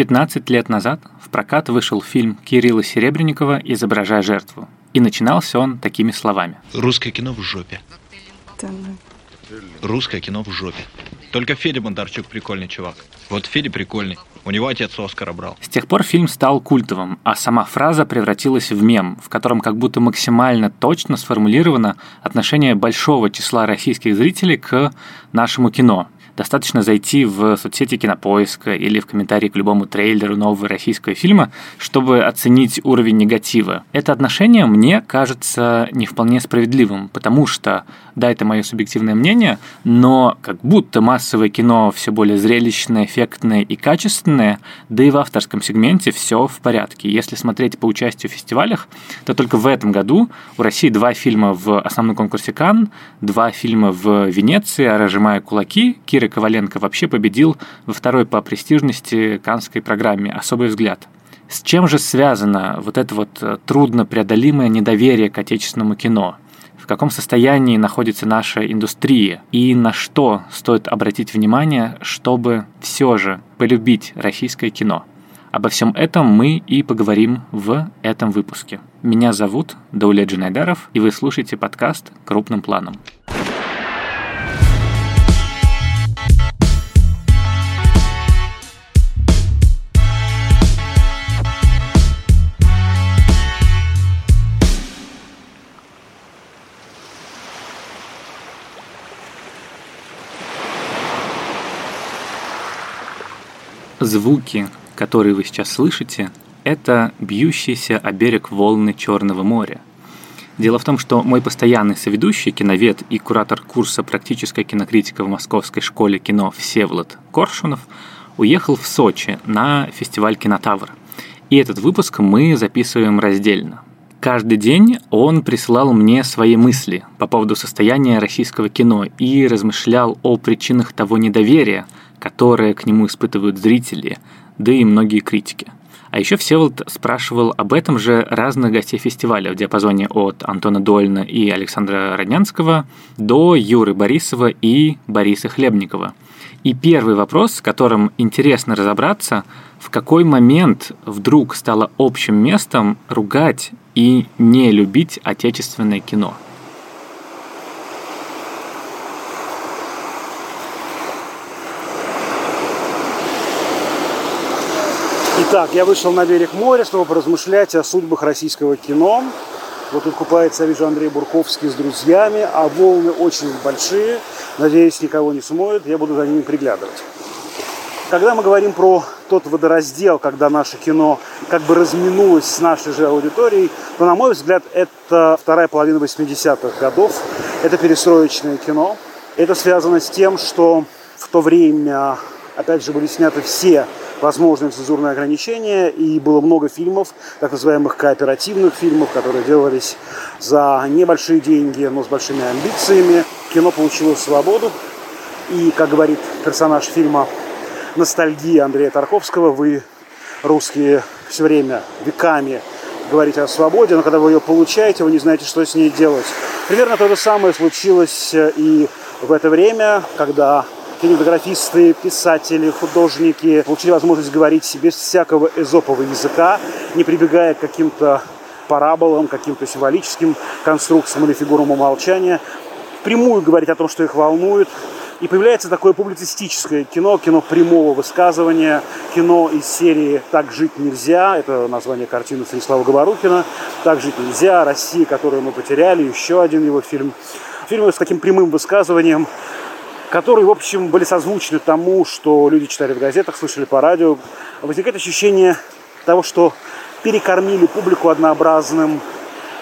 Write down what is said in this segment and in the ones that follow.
15 лет назад в прокат вышел фильм Кирилла Серебренникова «Изображая жертву». И начинался он такими словами. Русское кино в жопе. Русское кино в жопе. Только Федя Бондарчук прикольный чувак. Вот Федя прикольный. У него отец Оскара брал. С тех пор фильм стал культовым, а сама фраза превратилась в мем, в котором как будто максимально точно сформулировано отношение большого числа российских зрителей к нашему кино – Достаточно зайти в соцсети Кинопоиска или в комментарии к любому трейлеру нового российского фильма, чтобы оценить уровень негатива. Это отношение мне кажется не вполне справедливым, потому что, да, это мое субъективное мнение, но как будто массовое кино все более зрелищное, эффектное и качественное, да и в авторском сегменте все в порядке. Если смотреть по участию в фестивалях, то только в этом году у России два фильма в основном конкурсе Кан, два фильма в Венеции, разжимая кулаки, Кира Коваленко вообще победил во второй по престижности канской программе «Особый взгляд». С чем же связано вот это вот э, трудно преодолимое недоверие к отечественному кино? В каком состоянии находится наша индустрия? И на что стоит обратить внимание, чтобы все же полюбить российское кино? Обо всем этом мы и поговорим в этом выпуске. Меня зовут Даулет Джинайдаров, и вы слушаете подкаст «Крупным планом». Звуки, которые вы сейчас слышите, это бьющиеся о берег волны Черного моря. Дело в том, что мой постоянный соведущий, киновед и куратор курса «Практическая кинокритика» в Московской школе кино Всеволод Коршунов уехал в Сочи на фестиваль «Кинотавр». И этот выпуск мы записываем раздельно. Каждый день он присылал мне свои мысли по поводу состояния российского кино и размышлял о причинах того недоверия, которое к нему испытывают зрители, да и многие критики. А еще Всеволод спрашивал об этом же разных гостей фестиваля в диапазоне от Антона Дольна и Александра Роднянского до Юры Борисова и Бориса Хлебникова. И первый вопрос, с которым интересно разобраться, в какой момент вдруг стало общим местом ругать и не любить отечественное кино – Итак, я вышел на берег моря, чтобы поразмышлять о судьбах российского кино. Вот тут купается, я вижу, Андрей Бурковский с друзьями, а волны очень большие. Надеюсь, никого не смоют, я буду за ними приглядывать. Когда мы говорим про тот водораздел, когда наше кино как бы разминулось с нашей же аудиторией, то, на мой взгляд, это вторая половина 80-х годов. Это перестроечное кино. Это связано с тем, что в то время, опять же, были сняты все возможные цензурные ограничения, и было много фильмов, так называемых кооперативных фильмов, которые делались за небольшие деньги, но с большими амбициями. Кино получило свободу, и, как говорит персонаж фильма «Ностальгия» Андрея Тарковского, вы, русские, все время, веками говорите о свободе, но когда вы ее получаете, вы не знаете, что с ней делать. Примерно то же самое случилось и в это время, когда кинематографисты, писатели, художники получили возможность говорить без всякого эзопового языка, не прибегая к каким-то параболам, каким-то символическим конструкциям или фигурам умолчания, прямую говорить о том, что их волнует. И появляется такое публицистическое кино, кино прямого высказывания, кино из серии «Так жить нельзя», это название картины Станислава Говорухина, «Так жить нельзя», «Россия, которую мы потеряли», еще один его фильм. Фильмы с таким прямым высказыванием, которые, в общем, были созвучны тому, что люди читали в газетах, слышали по радио, возникает ощущение того, что перекормили публику однообразным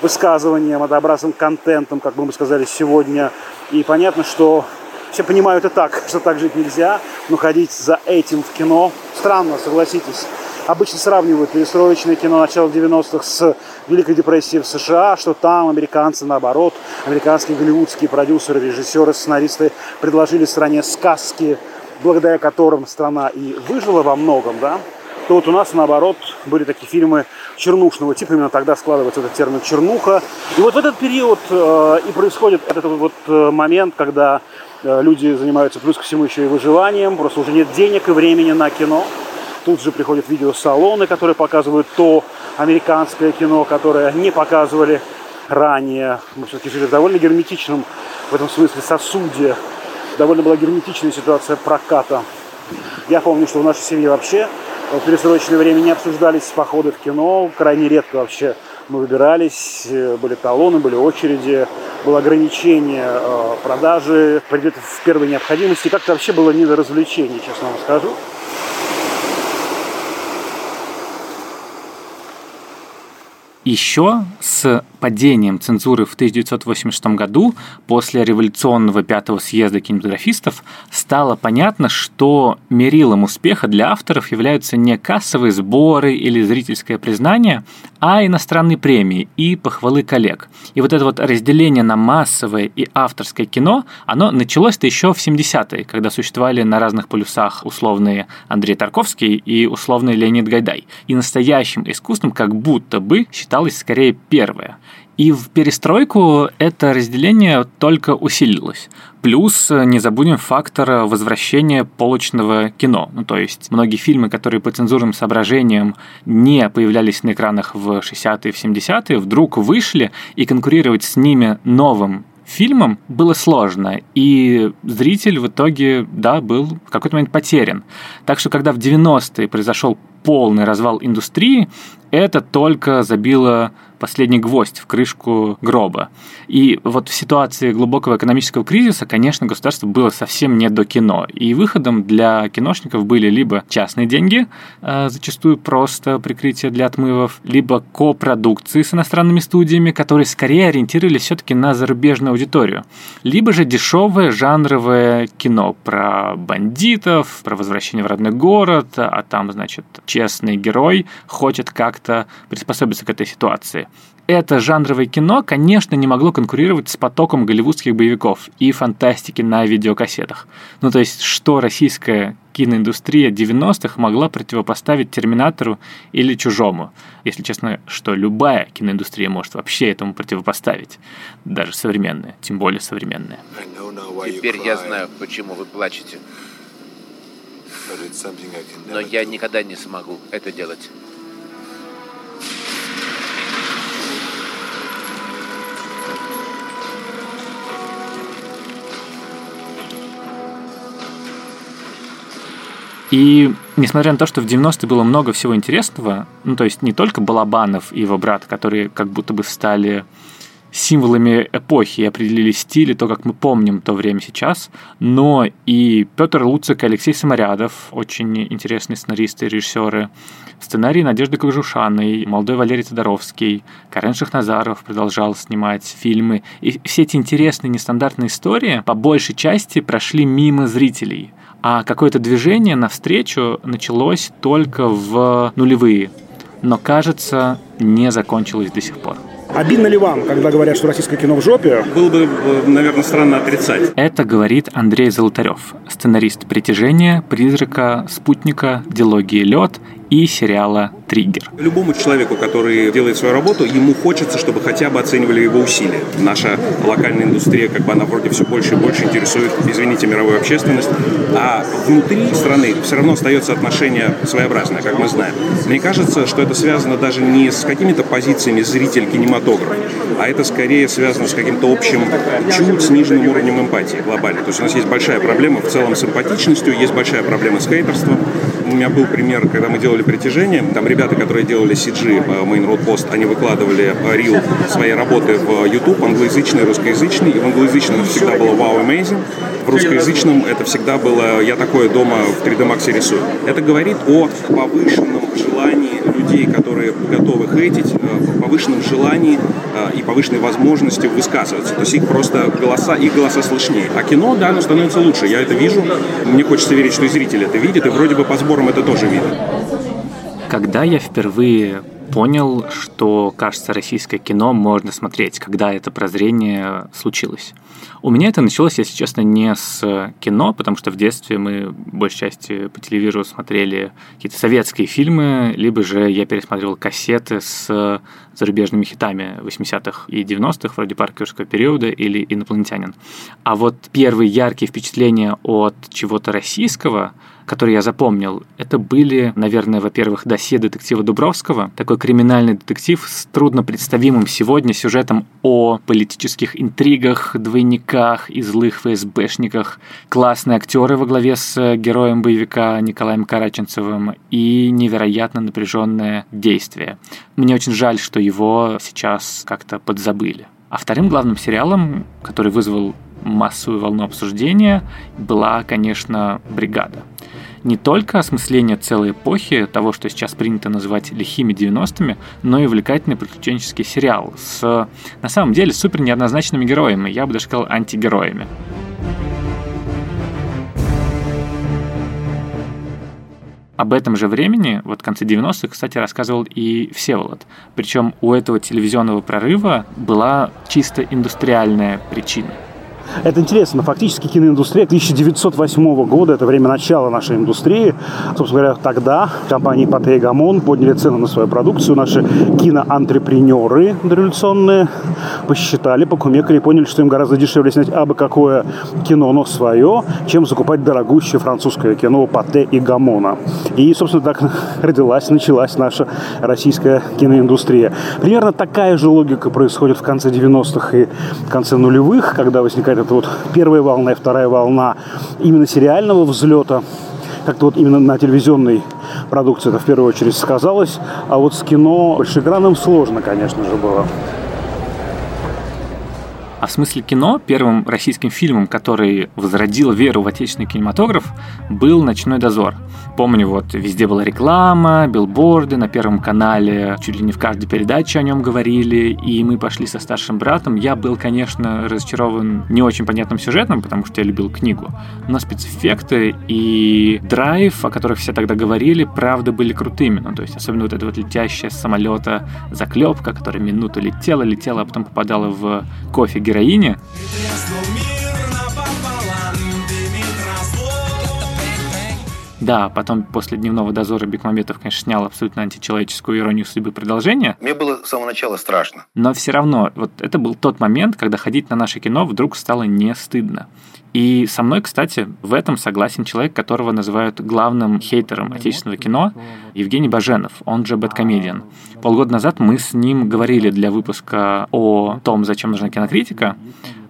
высказыванием, однообразным контентом, как бы мы сказали сегодня. И понятно, что все понимают и так, что так жить нельзя, но ходить за этим в кино странно, согласитесь обычно сравнивают перестроечное кино начала 90-х с Великой депрессией в США, что там американцы, наоборот, американские голливудские продюсеры, режиссеры, сценаристы предложили стране сказки, благодаря которым страна и выжила во многом, да, то вот у нас, наоборот, были такие фильмы чернушного типа, именно тогда складывается этот термин чернуха. И вот в этот период э, и происходит этот вот э, момент, когда э, люди занимаются плюс ко всему еще и выживанием, просто уже нет денег и времени на кино. Тут же приходят видеосалоны, которые показывают то американское кино, которое не показывали ранее. Мы все-таки жили в довольно герметичном в этом смысле сосуде. Довольно была герметичная ситуация проката. Я помню, что в нашей семье вообще в пересрочное время не обсуждались походы в кино. Крайне редко вообще мы выбирались, были талоны, были очереди, было ограничение э, продажи предметов первой необходимости. Как-то вообще было не до развлечений, честно вам скажу. Еще с падением цензуры в 1986 году, после революционного пятого съезда кинематографистов, стало понятно, что мерилом успеха для авторов являются не кассовые сборы или зрительское признание, а иностранные премии и похвалы коллег. И вот это вот разделение на массовое и авторское кино, оно началось-то еще в 70-е, когда существовали на разных полюсах условные Андрей Тарковский и условный Леонид Гайдай. И настоящим искусством как будто бы считалось скорее первое. И в перестройку это разделение только усилилось. Плюс э, не забудем фактор возвращения полочного кино. Ну, то есть многие фильмы, которые по цензурным соображениям не появлялись на экранах в 60-е, в 70-е, вдруг вышли, и конкурировать с ними новым фильмом было сложно, и зритель в итоге, да, был в какой-то момент потерян. Так что, когда в 90-е произошел полный развал индустрии, это только забило последний гвоздь в крышку гроба. И вот в ситуации глубокого экономического кризиса, конечно, государство было совсем не до кино. И выходом для киношников были либо частные деньги, э, зачастую просто прикрытие для отмывов, либо копродукции с иностранными студиями, которые скорее ориентировались все-таки на зарубежную аудиторию, либо же дешевое жанровое кино про бандитов, про возвращение в родной город, а там, значит, честный герой хочет как-то приспособиться к этой ситуации это жанровое кино, конечно, не могло конкурировать с потоком голливудских боевиков и фантастики на видеокассетах. Ну, то есть, что российская киноиндустрия 90-х могла противопоставить «Терминатору» или «Чужому». Если честно, что любая киноиндустрия может вообще этому противопоставить. Даже современная, тем более современная. Теперь я знаю, почему вы плачете. Но я никогда не смогу это делать. И несмотря на то, что в 90-е было много всего интересного, ну то есть не только Балабанов и его брат, которые как будто бы стали символами эпохи и определили стиль и то, как мы помним то время сейчас, но и Петр Луцик и Алексей Самарядов, очень интересные сценаристы и режиссеры, сценарий Надежды Кожушаной, молодой Валерий Тодоровский, Карен Шахназаров продолжал снимать фильмы. И все эти интересные нестандартные истории по большей части прошли мимо зрителей а какое-то движение навстречу началось только в нулевые, но, кажется, не закончилось до сих пор. Обидно ли вам, когда говорят, что российское кино в жопе? Было бы, наверное, странно отрицать. Это говорит Андрей Золотарев, сценарист «Притяжения», «Призрака», «Спутника», «Дилогии лед» и сериала «Триггер». Любому человеку, который делает свою работу, ему хочется, чтобы хотя бы оценивали его усилия. Наша локальная индустрия, как бы она вроде все больше и больше интересует, извините, мировую общественность. А внутри страны все равно остается отношение своеобразное, как мы знаем. Мне кажется, что это связано даже не с какими-то позициями зритель кинематограф, а это скорее связано с каким-то общим, чуть сниженным уровнем эмпатии глобально. То есть у нас есть большая проблема в целом с эмпатичностью, есть большая проблема с хейтерством. У меня был пример, когда мы делали притяжение, там ребята, которые делали CG по Main Road Post, они выкладывали рил своей работы в YouTube, англоязычный, русскоязычный, и в англоязычном это всегда было wow, amazing, в русскоязычном это всегда было я такое дома в 3D Max рисую. Это говорит о повышенном желании людей, которые готовы хейтить, э, повышенном желании э, и повышенной возможности высказываться. То есть их просто голоса, их голоса слышнее. А кино, да, оно становится лучше. Я это вижу. Мне хочется верить, что и зритель это видит, и вроде бы по сборам это тоже видно. Когда я впервые понял, что, кажется, российское кино можно смотреть, когда это прозрение случилось. У меня это началось, если честно, не с кино, потому что в детстве мы, большей части, по телевизору смотрели какие-то советские фильмы, либо же я пересматривал кассеты с зарубежными хитами 80-х и 90-х, вроде паркерского периода или «Инопланетянин». А вот первые яркие впечатления от чего-то российского – которые я запомнил, это были, наверное, во-первых, досье детектива Дубровского, такой криминальный детектив с трудно представимым сегодня сюжетом о политических интригах, двойниках и злых ФСБшниках, классные актеры во главе с героем боевика Николаем Караченцевым и невероятно напряженное действие. Мне очень жаль, что его сейчас как-то подзабыли. А вторым главным сериалом, который вызвал массовую волну обсуждения, была, конечно, «Бригада». Не только осмысление целой эпохи, того, что сейчас принято называть лихими 90-ми, но и увлекательный приключенческий сериал с, на самом деле, супер неоднозначными героями, я бы даже сказал, антигероями. Об этом же времени, вот в конце 90-х, кстати, рассказывал и Всеволод. Причем у этого телевизионного прорыва была чисто индустриальная причина – это интересно. Фактически киноиндустрия 1908 года, это время начала нашей индустрии. Собственно говоря, тогда компании Патэ и Гамон подняли цены на свою продукцию. Наши киноантрепренеры дореволюционные посчитали, покумекали поняли, что им гораздо дешевле снять абы какое кино, но свое, чем закупать дорогущее французское кино Патэ и Гамона. И, собственно, так родилась, началась наша российская киноиндустрия. Примерно такая же логика происходит в конце 90-х и конце нулевых, когда возникает это вот первая волна и вторая волна именно сериального взлета, как-то вот именно на телевизионной продукции это в первую очередь сказалось, а вот с кино большеэкранным сложно, конечно же, было. А в смысле кино первым российским фильмом, который возродил веру в отечественный кинематограф, был «Ночной дозор». Помню, вот везде была реклама, билборды, на Первом канале чуть ли не в каждой передаче о нем говорили, и мы пошли со старшим братом. Я был, конечно, разочарован не очень понятным сюжетом, потому что я любил книгу, но спецэффекты и драйв, о которых все тогда говорили, правда были крутыми. Ну, то есть, особенно вот эта вот летящая с самолета заклепка, которая минуту летела, летела, а потом попадала в кофе героине. Да, потом после дневного дозора Бекмаметов, конечно, снял абсолютно античеловеческую иронию судьбы продолжения. Мне было с самого начала страшно. Но все равно, вот это был тот момент, когда ходить на наше кино вдруг стало не стыдно. И со мной, кстати, в этом согласен человек, которого называют главным хейтером отечественного кино, Евгений Баженов, он же Бэткомедиан. Полгода назад мы с ним говорили для выпуска о том, зачем нужна кинокритика.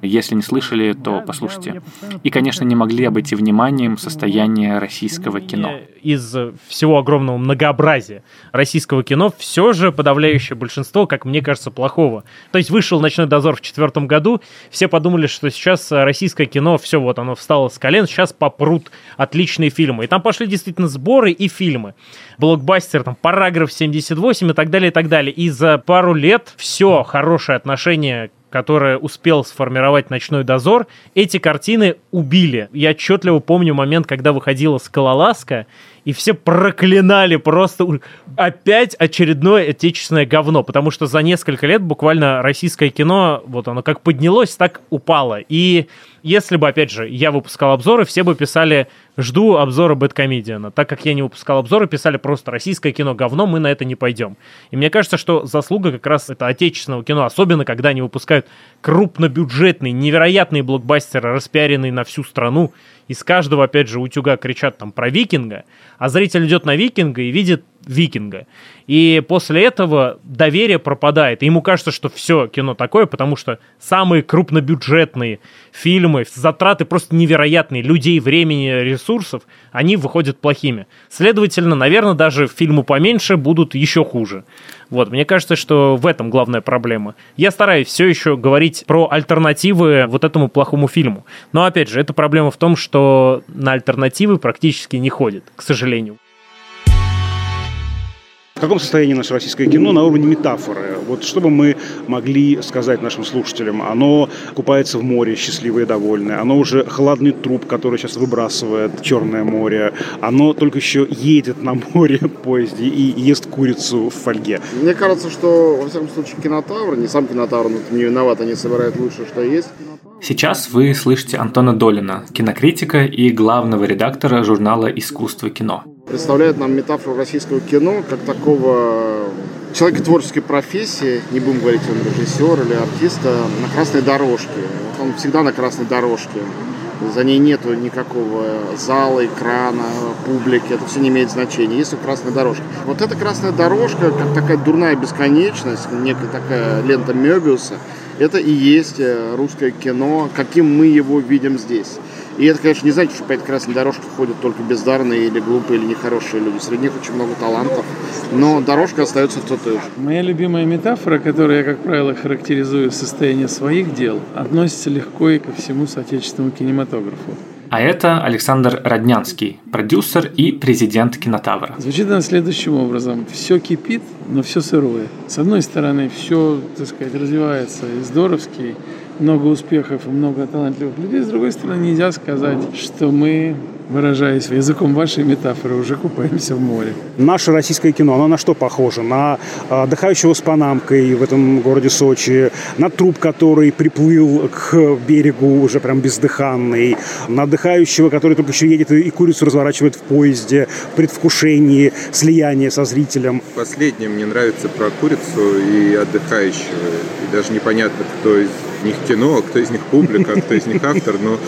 Если не слышали, то послушайте. И, конечно, не могли обойти вниманием состояние российского кино. Из всего огромного многообразия российского кино все же подавляющее большинство, как мне кажется, плохого. То есть вышел «Ночной дозор» в четвертом году, все подумали, что сейчас российское кино, все вот оно встало с колен, сейчас попрут отличные фильмы. И там пошли действительно сборы и фильмы. Блокбастер, там, параграф 78 и так далее, и так далее. И за пару лет все хорошее отношение которое успел сформировать «Ночной дозор», эти картины убили. Я отчетливо помню момент, когда выходила «Скалолазка», и все проклинали просто опять очередное отечественное говно, потому что за несколько лет буквально российское кино, вот оно как поднялось, так упало. И если бы, опять же, я выпускал обзоры, все бы писали «жду обзора Бэткомедиана». Так как я не выпускал обзоры, писали просто «российское кино говно, мы на это не пойдем». И мне кажется, что заслуга как раз это отечественного кино, особенно когда они выпускают крупнобюджетные, невероятные блокбастеры, распиаренные на всю страну, из каждого, опять же, утюга кричат там про викинга, а зритель идет на викинга и видит викинга. И после этого доверие пропадает. И ему кажется, что все кино такое, потому что самые крупнобюджетные фильмы, затраты просто невероятные, людей, времени, ресурсов, они выходят плохими. Следовательно, наверное, даже фильмы поменьше будут еще хуже. Вот, мне кажется, что в этом главная проблема. Я стараюсь все еще говорить про альтернативы вот этому плохому фильму. Но, опять же, эта проблема в том, что на альтернативы практически не ходит, к сожалению. В каком состоянии наше российское кино на уровне метафоры? Вот что бы мы могли сказать нашим слушателям? Оно купается в море, счастливое и довольное. Оно уже холодный труп, который сейчас выбрасывает Черное море. Оно только еще едет на море в поезде и ест курицу в фольге. Мне кажется, что, во всяком случае, кинотавр, не сам кинотавр, но не виноват, они собирают лучше, что есть. Сейчас вы слышите Антона Долина, кинокритика и главного редактора журнала «Искусство кино» представляет нам метафору российского кино как такого человека творческой профессии, не будем говорить, он режиссер или артиста, на красной дорожке. Он всегда на красной дорожке. За ней нету никакого зала, экрана, публики. Это все не имеет значения. Есть красная дорожка. Вот эта красная дорожка, как такая дурная бесконечность, некая такая лента Мебиуса, это и есть э, русское кино, каким мы его видим здесь. И это, конечно, не значит, что по этой красной дорожке ходят только бездарные или глупые, или нехорошие люди. Среди них очень много талантов, но дорожка остается все той же. Моя любимая метафора, которую я, как правило, характеризую состояние своих дел, относится легко и ко всему соотечественному кинематографу. А это Александр Роднянский, продюсер и президент Кинотавра. Звучит она следующим образом. Все кипит, но все сырое. С одной стороны, все, так сказать, развивается и здоровски, много успехов и много талантливых людей. С другой стороны, нельзя сказать, что мы выражаясь языком вашей метафоры, уже купаемся в море. Наше российское кино, оно на что похоже? На а, отдыхающего с панамкой в этом городе Сочи, на труп, который приплыл к берегу уже прям бездыханный, на отдыхающего, который только еще едет и курицу разворачивает в поезде в предвкушении слияния со зрителем. Последнее мне нравится про курицу и отдыхающего. И даже непонятно, кто из них кино, кто из них публика, кто из них автор, но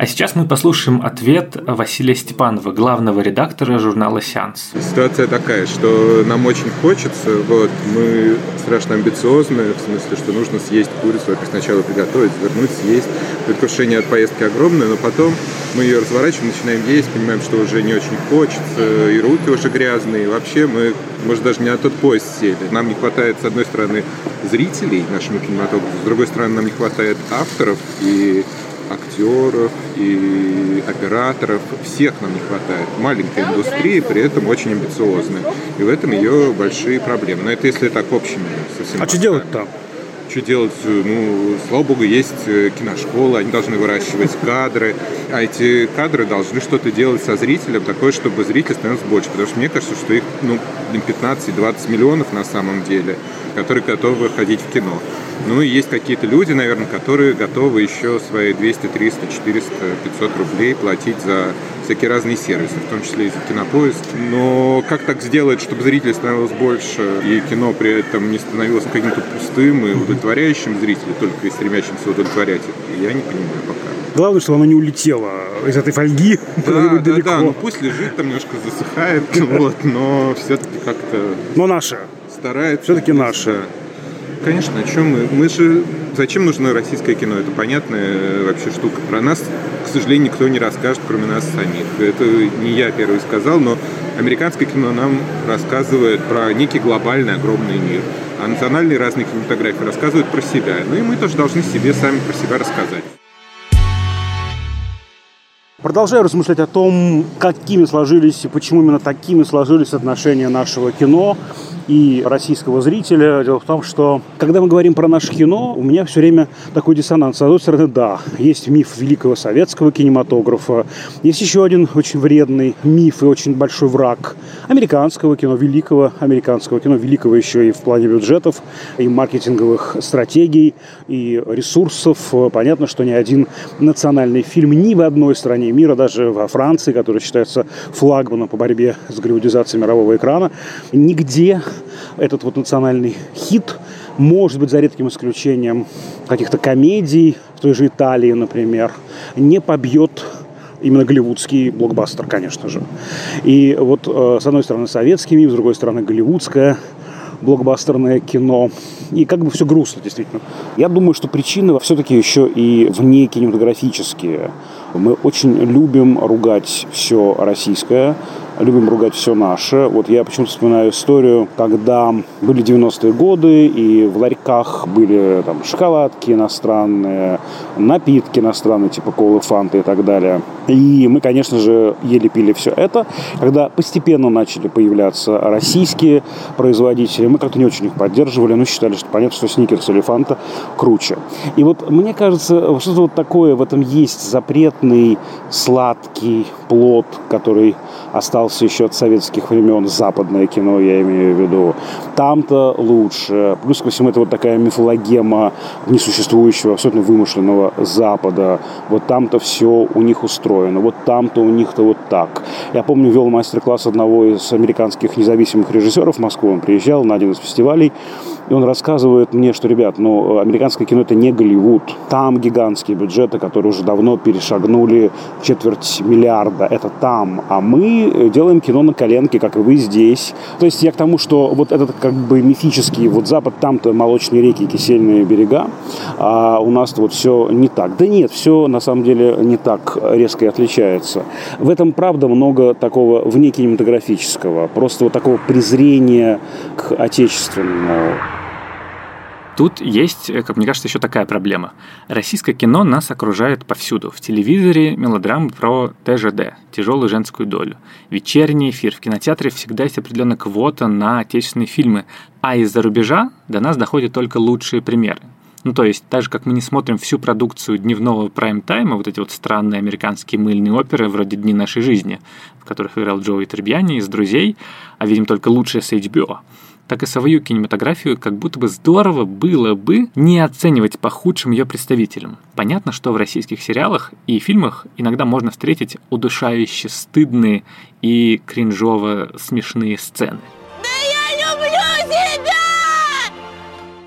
а сейчас мы послушаем ответ Василия Степанова, главного редактора журнала «Сеанс». Ситуация такая, что нам очень хочется, вот, мы страшно амбициозны, в смысле, что нужно съесть курицу, это сначала приготовить, вернуть, съесть. Предвкушение от поездки огромное, но потом мы ее разворачиваем, начинаем есть, понимаем, что уже не очень хочется, и руки уже грязные, и вообще мы, может, даже не на тот поезд сели. Нам не хватает, с одной стороны, зрителей нашему кинематографу, с другой стороны, нам не хватает авторов и актеров и операторов. Всех нам не хватает. Маленькая индустрия, при этом очень амбициозная. И в этом ее большие проблемы. Но это если так совсем. А что делать-то? Что делать? Ну, слава богу, есть э, киношколы, они должны выращивать кадры, а эти кадры должны что-то делать со зрителем, такое, чтобы зрителей становилось больше. Потому что мне кажется, что их ну, 15-20 миллионов на самом деле, которые готовы ходить в кино. Ну и есть какие-то люди, наверное, которые готовы еще свои 200, 300, 400, 500 рублей платить за всякие разные сервисы, в том числе и кинопоиск. Но как так сделать, чтобы зрителей становилось больше, и кино при этом не становилось каким-то пустым и удовлетворяющим зрителя, только и стремящимся удовлетворять их, я не понимаю пока. Главное, чтобы оно не улетело из этой фольги да, да, далеко. Да, ну пусть лежит, там немножко засыхает, вот, но все-таки как-то... Но наше. Старается. Все-таки наше. Конечно, о чем мы? Мы же... Зачем нужно российское кино? Это понятная э, вообще штука. Про нас, к сожалению, никто не расскажет, кроме нас самих. Это не я первый сказал, но американское кино нам рассказывает про некий глобальный огромный мир. А национальные разные кинематографии рассказывают про себя. Ну и мы тоже должны себе сами про себя рассказать. Продолжаю размышлять о том, какими сложились и почему именно такими сложились отношения нашего кино и российского зрителя. Дело в том, что когда мы говорим про наше кино, у меня все время такой диссонанс. С одной стороны, да, есть миф великого советского кинематографа, есть еще один очень вредный миф и очень большой враг американского кино, великого американского кино, великого еще и в плане бюджетов, и маркетинговых стратегий, и ресурсов. Понятно, что ни один национальный фильм ни в одной стране мира, даже во Франции, которая считается флагманом по борьбе с голливудизацией мирового экрана, нигде этот вот национальный хит, может быть, за редким исключением каких-то комедий, в той же Италии, например, не побьет именно голливудский блокбастер, конечно же. И вот э, с одной стороны советский миф, с другой стороны голливудское блокбастерное кино. И как бы все грустно, действительно. Я думаю, что причины все-таки еще и вне кинематографические. Мы очень любим ругать все российское, любим ругать все наше. Вот я почему-то вспоминаю историю, когда были 90-е годы, и в ларьках были там шоколадки иностранные, напитки иностранные, типа колы, фанты и так далее. И мы, конечно же, ели, пили все это. Когда постепенно начали появляться российские производители, мы как-то не очень их поддерживали, но считали, что понятно, что сникерс или фанта круче. И вот мне кажется, что-то вот такое в этом есть запретный, сладкий плод, который остался остался еще от советских времен, западное кино, я имею в виду. Там-то лучше. Плюс ко всему это вот такая мифологема несуществующего, абсолютно вымышленного Запада. Вот там-то все у них устроено. Вот там-то у них-то вот так. Я помню, вел мастер-класс одного из американских независимых режиссеров в Москву. Он приезжал на один из фестивалей. И он рассказывает мне, что, ребят, ну, американское кино это не Голливуд. Там гигантские бюджеты, которые уже давно перешагнули четверть миллиарда. Это там. А мы делаем кино на коленке, как и вы здесь. То есть я к тому, что вот этот как бы мифический вот Запад, там-то молочные реки, кисельные берега, а у нас вот все не так. Да нет, все на самом деле не так резко и отличается. В этом, правда, много такого вне кинематографического, просто вот такого презрения к отечественному. Тут есть, как мне кажется, еще такая проблема. Российское кино нас окружает повсюду. В телевизоре мелодрамы про ТЖД, тяжелую женскую долю. Вечерний эфир. В кинотеатре всегда есть определенная квота на отечественные фильмы. А из-за рубежа до нас доходят только лучшие примеры. Ну, то есть, так же, как мы не смотрим всю продукцию дневного прайм-тайма, вот эти вот странные американские мыльные оперы вроде «Дни нашей жизни», в которых играл Джоуи Требьяни из «Друзей», а видим только лучшее с HBO – так и свою кинематографию как будто бы здорово было бы не оценивать по худшим ее представителям. Понятно, что в российских сериалах и фильмах иногда можно встретить удушающе стыдные и кринжово смешные сцены.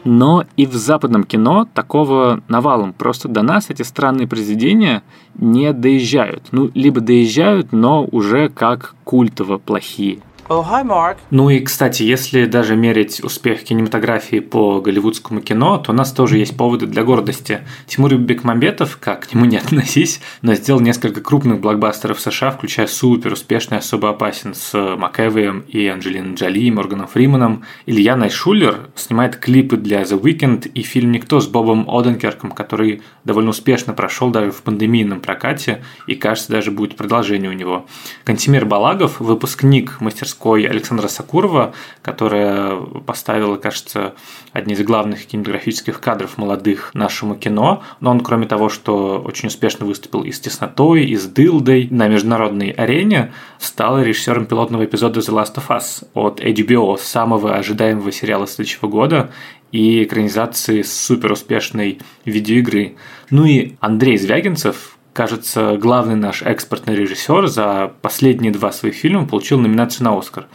Но и в западном кино такого навалом. Просто до нас эти странные произведения не доезжают. Ну, либо доезжают, но уже как культово плохие. Oh, hi, Mark. Ну и, кстати, если даже мерить успех кинематографии по голливудскому кино, то у нас тоже есть поводы для гордости. Тимур Бекмамбетов, как к нему не относись, но сделал несколько крупных блокбастеров США, включая супер успешный «Особо опасен» с МакЭвием и Анджелиной Джоли, и Морганом Фриманом. Илья Найшулер снимает клипы для The Weeknd и фильм «Никто» с Бобом Оденкерком, который довольно успешно прошел даже в пандемийном прокате и, кажется, даже будет продолжение у него. Кантимир Балагов, выпускник мастерской мастерской Александра Сакурова, которая поставила, кажется, одни из главных кинематографических кадров молодых нашему кино. Но он, кроме того, что очень успешно выступил и с «Теснотой», и с «Дылдой» на международной арене, стал режиссером пилотного эпизода «The Last of Us» от HBO, самого ожидаемого сериала следующего года, и экранизации супер успешной видеоигры. Ну и Андрей Звягинцев, кажется, главный наш экспортный режиссер за последние два своих фильма получил номинацию на Оскар.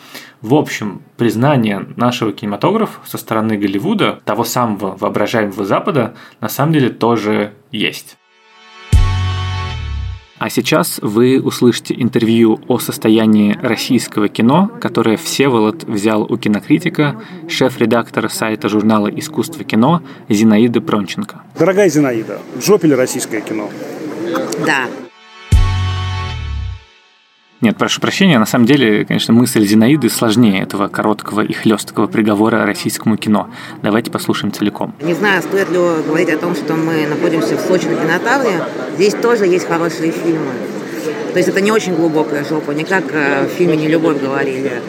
В общем, признание нашего кинематографа со стороны Голливуда, того самого воображаемого Запада, на самом деле тоже есть. А сейчас вы услышите интервью о состоянии российского кино, которое Всеволод взял у кинокритика, шеф-редактора сайта журнала «Искусство кино» Зинаиды Пронченко. Дорогая Зинаида, в жопе ли российское кино? Да. Нет, прошу прощения, на самом деле, конечно, мысль Зинаиды сложнее этого короткого и хлесткого приговора российскому кино. Давайте послушаем целиком. Не знаю, стоит ли говорить о том, что мы находимся в Сочи на кинотавре. Здесь тоже есть хорошие фильмы. То есть это не очень глубокая жопа, не как э, в фильме «Не любовь» говорили.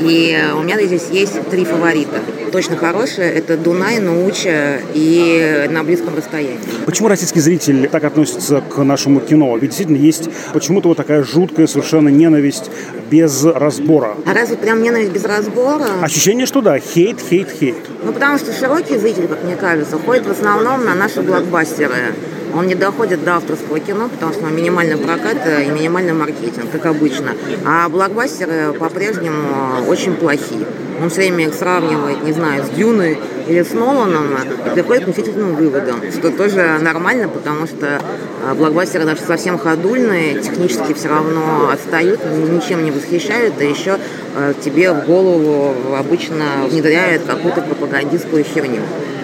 И у меня здесь есть три фаворита. Точно хорошие. Это Дунай, Науча и на близком расстоянии. Почему российский зритель так относится к нашему кино? Ведь действительно есть почему-то вот такая жуткая совершенно ненависть без разбора. А разве прям ненависть без разбора? Ощущение, что да, хейт, хейт, хейт. Ну, потому что широкий зритель, как мне кажется, ходит в основном на наши блокбастеры. Он не доходит до авторского кино, потому что минимальный прокат и минимальный маркетинг, как обычно. А блокбастеры по-прежнему очень плохие. Он все время их сравнивает, не знаю, с Дюной или с Ноланом и приходит к мучительным выводам, что тоже нормально, потому что а, блокбастеры даже совсем ходульные, технически все равно отстают, ничем не восхищают, да еще а, тебе в голову обычно внедряют какую-то пропагандистскую херню.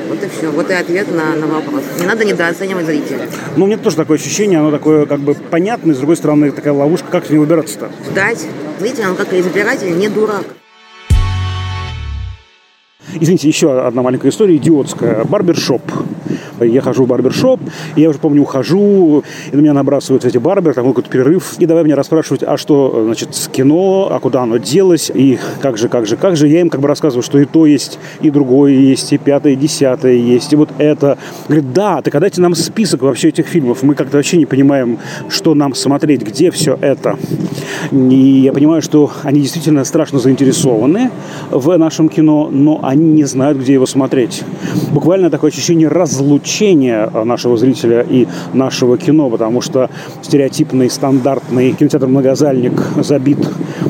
Вот и все. Вот и ответ на, на вопрос. Не надо недооценивать зрителя. Ну, мне тоже такое ощущение, оно такое как бы понятное, с другой стороны, такая ловушка. Как не выбираться-то? Ждать. Зритель, он как избиратель, не дурак. Извините, еще одна маленькая история, идиотская. Барбершоп. Я хожу в барбершоп, я уже помню, ухожу, и на меня набрасываются эти барберы, там какой-то перерыв, и давай меня расспрашивать, а что, значит, с кино, а куда оно делось, и как же, как же, как же. Я им как бы рассказываю, что и то есть, и другое есть, и пятое, и десятое есть, и вот это. Говорит, да, так дайте нам список вообще этих фильмов. Мы как-то вообще не понимаем, что нам смотреть, где все это. И я понимаю, что они действительно страшно заинтересованы в нашем кино, но они не знают, где его смотреть. Буквально такое ощущение разлучения нашего зрителя и нашего кино, потому что стереотипный, стандартный кинотеатр-многозальник забит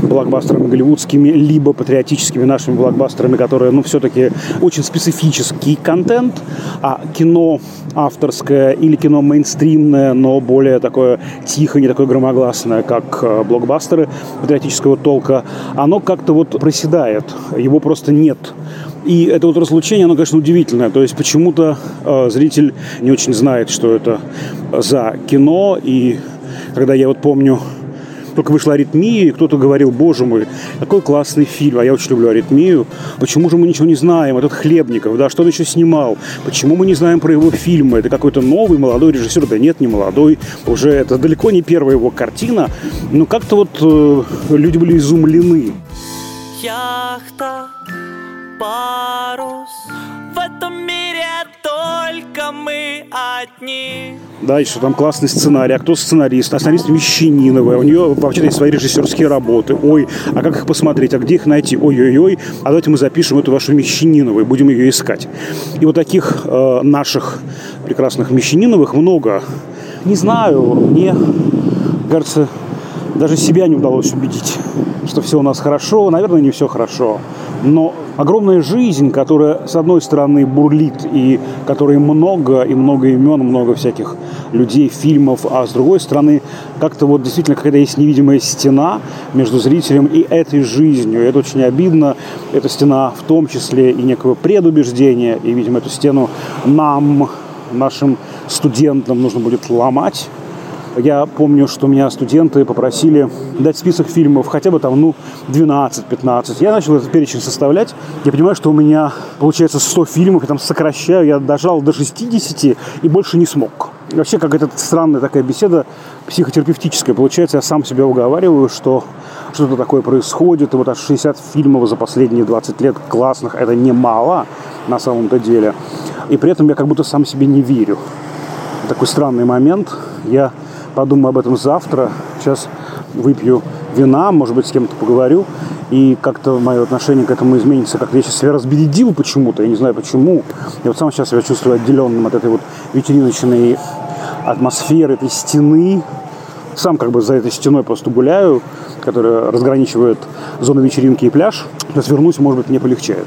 блокбастерами голливудскими, либо патриотическими нашими блокбастерами, которые, ну, все-таки очень специфический контент, а кино авторское или кино мейнстримное, но более такое тихо, не такое громогласное, как э, блокбастеры патриотического толка, оно как-то вот проседает, его просто нет. И это вот разлучение, оно, конечно, удивительное. То есть почему-то э, зритель не очень знает, что это за кино. И когда я вот помню только вышла «Аритмия», и кто-то говорил, боже мой, какой классный фильм, а я очень люблю «Аритмию», почему же мы ничего не знаем, этот Хлебников, да, что он еще снимал, почему мы не знаем про его фильмы, это какой-то новый молодой режиссер, да нет, не молодой, уже это далеко не первая его картина, но как-то вот э, люди были изумлены. Яхта, парус, в этом мире только мы одни. Да, еще там классный сценарий. А кто сценарист? А сценарист Мещаниновая. У нее вообще-то есть свои режиссерские работы. Ой, а как их посмотреть? А где их найти? Ой-ой-ой. А давайте мы запишем эту вашу Мещанинову и будем ее искать. И вот таких э, наших прекрасных Мещаниновых много. Не знаю, мне кажется, даже себя не удалось убедить, что все у нас хорошо. Наверное, не все хорошо. Но огромная жизнь, которая, с одной стороны, бурлит, и которой много, и много имен, много всяких людей, фильмов, а с другой стороны, как-то вот действительно какая-то есть невидимая стена между зрителем и этой жизнью. И это очень обидно. Эта стена в том числе и некого предубеждения, и, видимо, эту стену нам, нашим студентам нужно будет ломать я помню, что меня студенты попросили дать список фильмов, хотя бы там, ну, 12-15. Я начал этот перечень составлять. Я понимаю, что у меня получается 100 фильмов, я там сокращаю, я дожал до 60 и больше не смог. Вообще, как эта странная такая беседа психотерапевтическая. Получается, я сам себя уговариваю, что что-то такое происходит, и вот аж 60 фильмов за последние 20 лет классных, это немало на самом-то деле. И при этом я как будто сам себе не верю. Такой странный момент. Я подумаю об этом завтра. Сейчас выпью вина, может быть, с кем-то поговорю. И как-то мое отношение к этому изменится. Как-то я сейчас себя разбередил почему-то, я не знаю почему. Я вот сам сейчас себя чувствую отделенным от этой вот вечериночной атмосферы, этой стены. Сам как бы за этой стеной просто гуляю, которая разграничивает зону вечеринки и пляж. Сейчас вернусь, может быть, мне полегчает.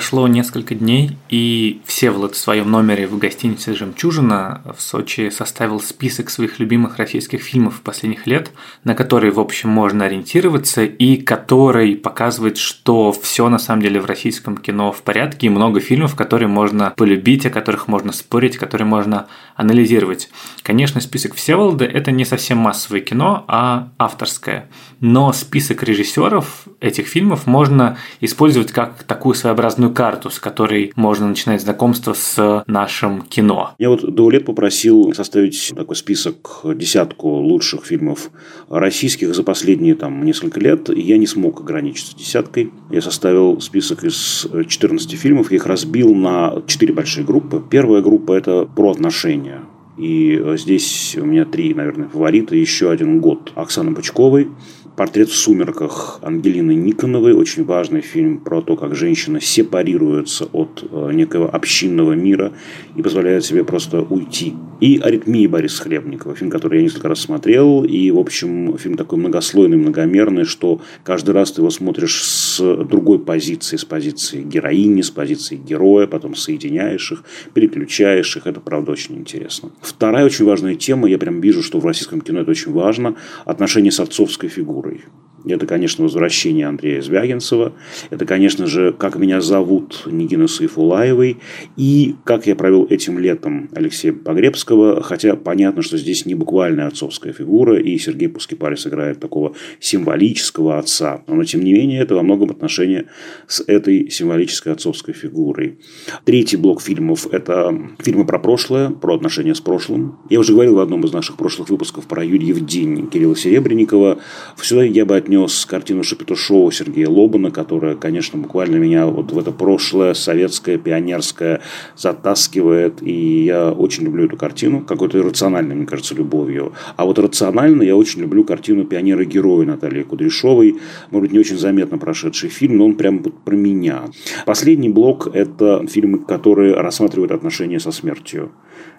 Прошло несколько дней, и Всеволод в своем номере в гостинице «Жемчужина» в Сочи составил список своих любимых российских фильмов последних лет, на который, в общем, можно ориентироваться, и который показывает, что все на самом деле в российском кино в порядке, и много фильмов, которые можно полюбить, о которых можно спорить, которые можно анализировать. Конечно, список Всеволода – это не совсем массовое кино, а авторское. Но список режиссеров этих фильмов можно использовать как такую своеобразную разную карту, с которой можно начинать знакомство с нашим кино. Я вот до лет попросил составить такой список, десятку лучших фильмов российских за последние там несколько лет, и я не смог ограничиться десяткой. Я составил список из 14 фильмов, я их разбил на четыре большие группы. Первая группа – это про отношения. И здесь у меня три, наверное, фаворита. Еще один год Оксаны Бычковой. «Портрет в сумерках» Ангелины Никоновой. Очень важный фильм про то, как женщина сепарируется от э, некого общинного мира и позволяет себе просто уйти. И «Аритмии» Бориса Хлебникова. Фильм, который я несколько раз смотрел. И, в общем, фильм такой многослойный, многомерный, что каждый раз ты его смотришь с другой позиции. С позиции героини, с позиции героя. Потом соединяешь их, переключаешь их. Это, правда, очень интересно. Вторая очень важная тема. Я прям вижу, что в российском кино это очень важно. Отношения с отцовской фигурой. Это, конечно, возвращение Андрея Звягинцева. Это, конечно же, «Как меня зовут» Нигины Сайфулаевой. И «Как я провел этим летом» Алексея Погребского. Хотя понятно, что здесь не буквальная отцовская фигура, и Сергей Пускипарис играет такого символического отца. Но, тем не менее, это во многом отношение с этой символической отцовской фигурой. Третий блок фильмов – это фильмы про прошлое, про отношения с прошлым. Я уже говорил в одном из наших прошлых выпусков про Юрьев день Кирилла Серебренникова. Сюда я бы отнес картину Шапито-шоу Сергея Лобана, которая, конечно, буквально меня вот в это прошлое советское, пионерское затаскивает. И я очень люблю эту картину, какой-то иррациональной, мне кажется, любовью. А вот рационально я очень люблю картину «Пионеры-герои» Натальи Кудряшовой. Может быть, не очень заметно прошедший фильм, но он прям про меня. Последний блок – это фильмы, которые рассматривают отношения со смертью.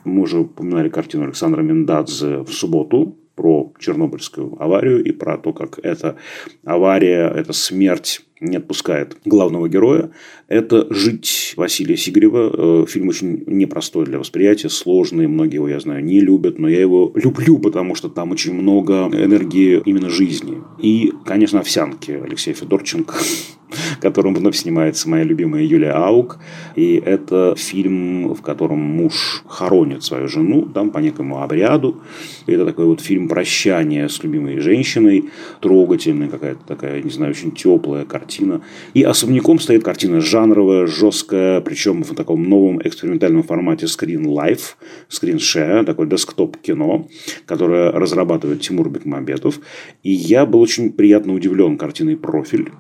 Мы уже упоминали картину Александра Мендадзе в субботу про Чернобыльскую аварию и про то, как эта авария, эта смерть не отпускает главного героя. Это «Жить» Василия Сигарева. Э, фильм очень непростой для восприятия, сложный. Многие его, я знаю, не любят, но я его люблю, потому что там очень много энергии именно жизни. И, конечно, «Овсянки» Алексея Федорченко в котором вновь снимается моя любимая Юлия Аук. И это фильм, в котором муж хоронит свою жену, там по некому обряду. И это такой вот фильм прощания с любимой женщиной, трогательная какая-то такая, не знаю, очень теплая картина. И особняком стоит картина жанровая, жесткая, причем в таком новом экспериментальном формате Screen Life, Screen Share, такой десктоп-кино, которое разрабатывает Тимур Бекмамбетов. И я был очень приятно удивлен картиной «Профиль»,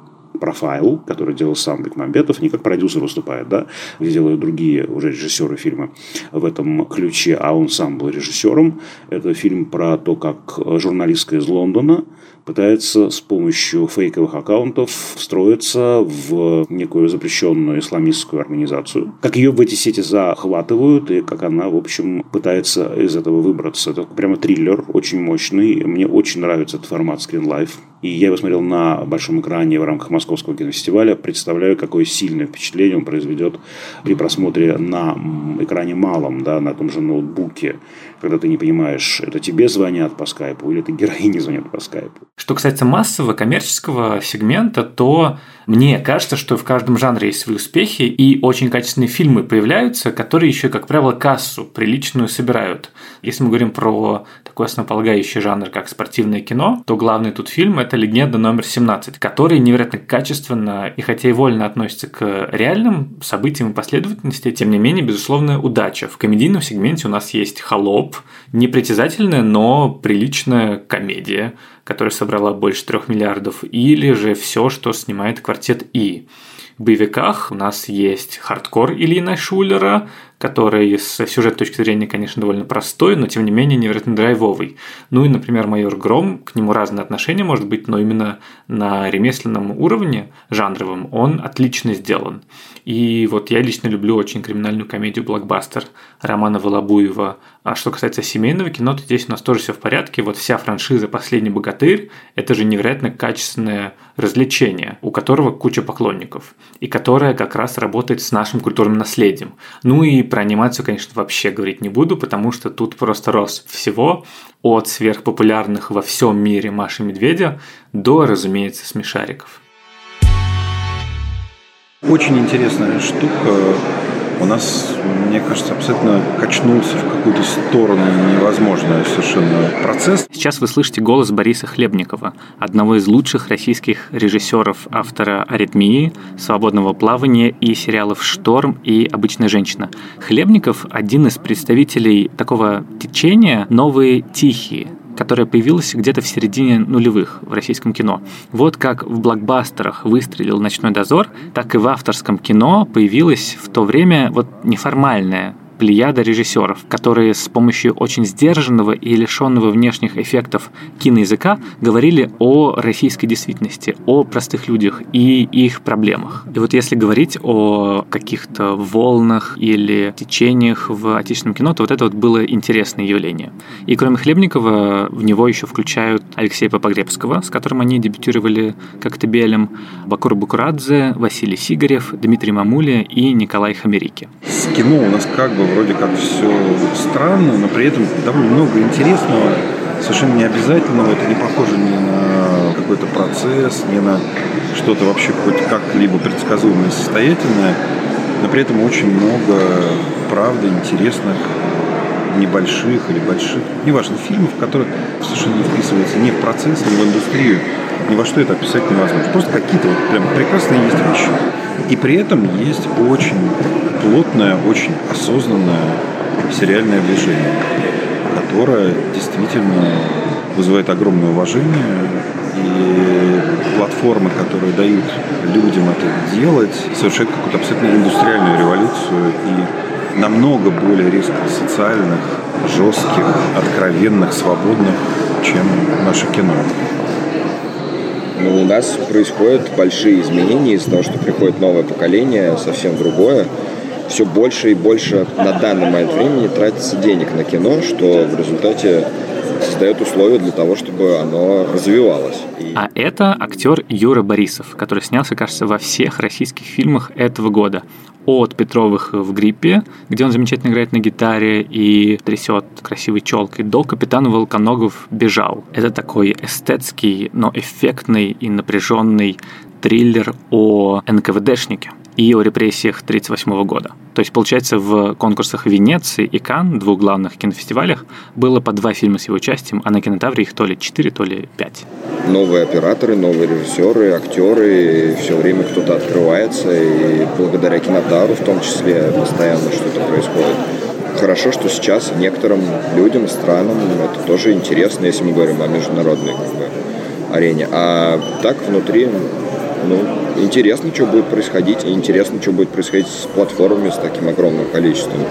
профайл, который делал сам Бекмамбетов, не как продюсер выступает, да, где делают другие уже режиссеры фильма в этом ключе, а он сам был режиссером. Это фильм про то, как журналистка из Лондона пытается с помощью фейковых аккаунтов встроиться в некую запрещенную исламистскую организацию. Как ее в эти сети захватывают и как она, в общем, пытается из этого выбраться. Это прямо триллер, очень мощный. Мне очень нравится этот формат Screen Life. И я его смотрел на большом экране в рамках Московского кинофестиваля. Представляю, какое сильное впечатление он произведет при просмотре на экране малом, да, на том же ноутбуке, когда ты не понимаешь, это тебе звонят по скайпу или это героине звонят по скайпу. Что касается массового коммерческого сегмента, то мне кажется, что в каждом жанре есть свои успехи, и очень качественные фильмы появляются, которые еще, как правило, кассу приличную собирают. Если мы говорим про такой основополагающий жанр, как спортивное кино, то главный тут фильм – это «Легенда номер 17», который невероятно качественно и хотя и вольно относится к реальным событиям и последовательности, тем не менее, безусловно, удача. В комедийном сегменте у нас есть «Холоп», непритязательная, но приличная комедия, которая собрала больше трех миллиардов, или же все, что снимает квартет И. В боевиках у нас есть хардкор Ильина Шулера, который с сюжетной точки зрения, конечно, довольно простой, но тем не менее невероятно драйвовый. Ну и, например, «Майор Гром», к нему разные отношения может быть, но именно на ремесленном уровне, жанровом, он отлично сделан. И вот я лично люблю очень криминальную комедию «Блокбастер» Романа Волобуева. А что касается семейного кино, то здесь у нас тоже все в порядке. Вот вся франшиза «Последний богатырь» – это же невероятно качественное развлечение, у которого куча поклонников, и которое как раз работает с нашим культурным наследием. Ну и про анимацию, конечно, вообще говорить не буду, потому что тут просто рос всего от сверхпопулярных во всем мире Маши Медведя до, разумеется, смешариков. Очень интересная штука у нас, мне кажется, абсолютно качнулся в какую-то сторону невозможный совершенно процесс. Сейчас вы слышите голос Бориса Хлебникова, одного из лучших российских режиссеров, автора «Аритмии», «Свободного плавания» и сериалов «Шторм» и «Обычная женщина». Хлебников – один из представителей такого течения «Новые тихие», которая появилась где-то в середине нулевых в российском кино. Вот как в блокбастерах выстрелил «Ночной дозор», так и в авторском кино появилась в то время вот неформальная плеяда режиссеров, которые с помощью очень сдержанного и лишенного внешних эффектов киноязыка говорили о российской действительности, о простых людях и их проблемах. И вот если говорить о каких-то волнах или течениях в отечественном кино, то вот это вот было интересное явление. И кроме Хлебникова, в него еще включают Алексея Попогребского, с которым они дебютировали как-то белем, Бакура Бакурадзе, Василий Сигарев, Дмитрий Мамуля и Николай Хамерики. С кино у нас как бы вроде как все странно, но при этом довольно много интересного, совершенно не обязательного, это не похоже ни на какой-то процесс, не на что-то вообще хоть как-либо предсказуемое состоятельное, но при этом очень много, правда, интересных небольших или больших, неважно, фильмов, которые совершенно не вписываются ни в процесс, ни в индустрию, ни во что это описать невозможно. Просто какие-то вот прям прекрасные есть вещи. И при этом есть очень плотное, очень осознанное сериальное движение, которое действительно вызывает огромное уважение. И платформы, которые дают людям это делать, совершают какую-то абсолютно индустриальную революцию и намного более резко социальных, жестких, откровенных, свободных, чем наше кино. Ну, у нас происходят большие изменения из-за того, что приходит новое поколение, совсем другое. Все больше и больше на данный момент времени тратится денег на кино, что в результате создает условия для того, чтобы оно развивалось. И... А это актер Юра Борисов, который снялся, кажется, во всех российских фильмах этого года от Петровых в гриппе, где он замечательно играет на гитаре и трясет красивой челкой, до капитана Волконогов бежал. Это такой эстетский, но эффектный и напряженный триллер о НКВДшнике и о репрессиях 1938 года. То есть, получается, в конкурсах Венеции и Кан, двух главных кинофестивалях, было по два фильма с его участием, а на кинотавре их то ли четыре, то ли пять. Новые операторы, новые режиссеры, актеры, и все время кто-то открывается, и благодаря кинотавру в том числе постоянно что-то происходит. Хорошо, что сейчас некоторым людям, странам это тоже интересно, если мы говорим о международной как бы, арене. А так внутри ну, интересно, что будет происходить, и интересно, что будет происходить с платформами с таким огромным количеством.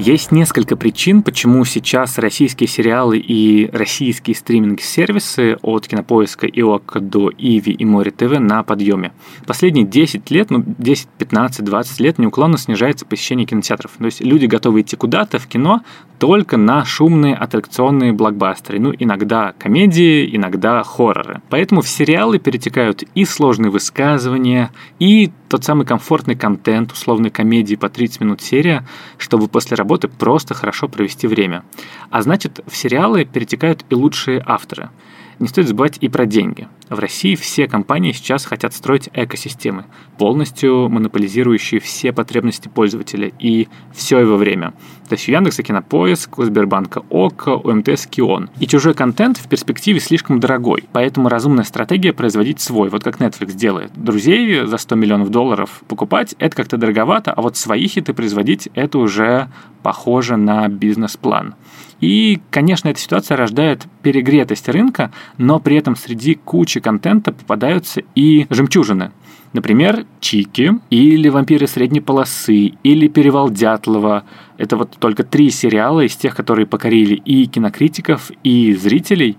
Есть несколько причин, почему сейчас российские сериалы и российские стриминг-сервисы от Кинопоиска и ОК до Иви и Море ТВ на подъеме. Последние 10 лет, ну 10, 15, 20 лет неуклонно снижается посещение кинотеатров. То есть люди готовы идти куда-то в кино только на шумные аттракционные блокбастеры. Ну, иногда комедии, иногда хорроры. Поэтому в сериалы перетекают и сложные высказывания, и тот самый комфортный контент, условной комедии по 30 минут серия, чтобы после работы просто хорошо провести время. А значит, в сериалы перетекают и лучшие авторы – не стоит забывать и про деньги. В России все компании сейчас хотят строить экосистемы, полностью монополизирующие все потребности пользователя и все его время. То есть у Яндекса Кинопоиск, у Сбербанка ОКО, у МТС Кион. И чужой контент в перспективе слишком дорогой, поэтому разумная стратегия производить свой, вот как Netflix делает. Друзей за 100 миллионов долларов покупать – это как-то дороговато, а вот свои хиты производить – это уже похоже на бизнес-план. И, конечно, эта ситуация рождает перегретость рынка, но при этом среди кучи контента попадаются и жемчужины. Например, Чики, или Вампиры средней полосы, или Перевал Дятлова. Это вот только три сериала из тех, которые покорили и кинокритиков, и зрителей.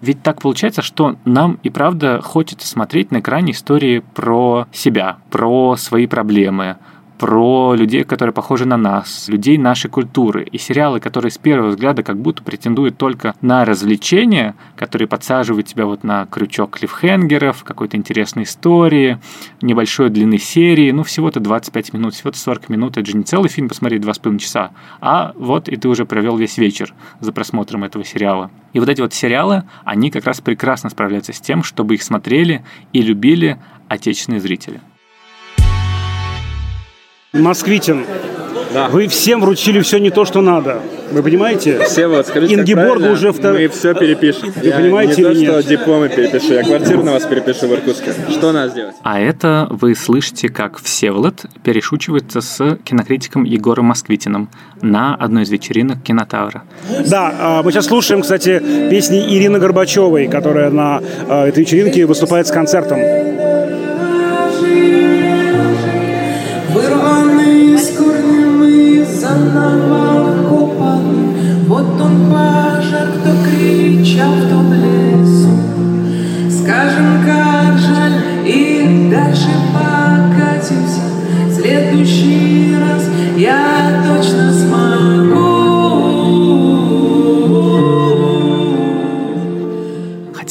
Ведь так получается, что нам и правда хочется смотреть на экране истории про себя, про свои проблемы, про людей, которые похожи на нас, людей нашей культуры. И сериалы, которые с первого взгляда как будто претендуют только на развлечения, которые подсаживают тебя вот на крючок клиффхенгеров, какой-то интересной истории, небольшой длины серии, ну, всего-то 25 минут, всего-то 40 минут. Это же не целый фильм посмотреть 2,5 часа, а вот и ты уже провел весь вечер за просмотром этого сериала. И вот эти вот сериалы, они как раз прекрасно справляются с тем, чтобы их смотрели и любили отечественные зрители. Москвитин. Да. Вы всем вручили все не то, что надо. Вы понимаете? Все вот, скажите, Ингеборг уже втор... Мы все перепишем. Вы я понимаете не то, нет? что дипломы перепишу, я квартиру на вас перепишу в Иркутске. Что надо сделать? А это вы слышите, как Всеволод перешучивается с кинокритиком Егором Москвитиным на одной из вечеринок Кинотавра. Да, а, мы сейчас слушаем, кстати, песни Ирины Горбачевой, которая на а, этой вечеринке выступает с концертом. Заново копан Вот он пожар, кто кричал в том лесу. Скажем, как жаль, и дальше покатимся. Следующий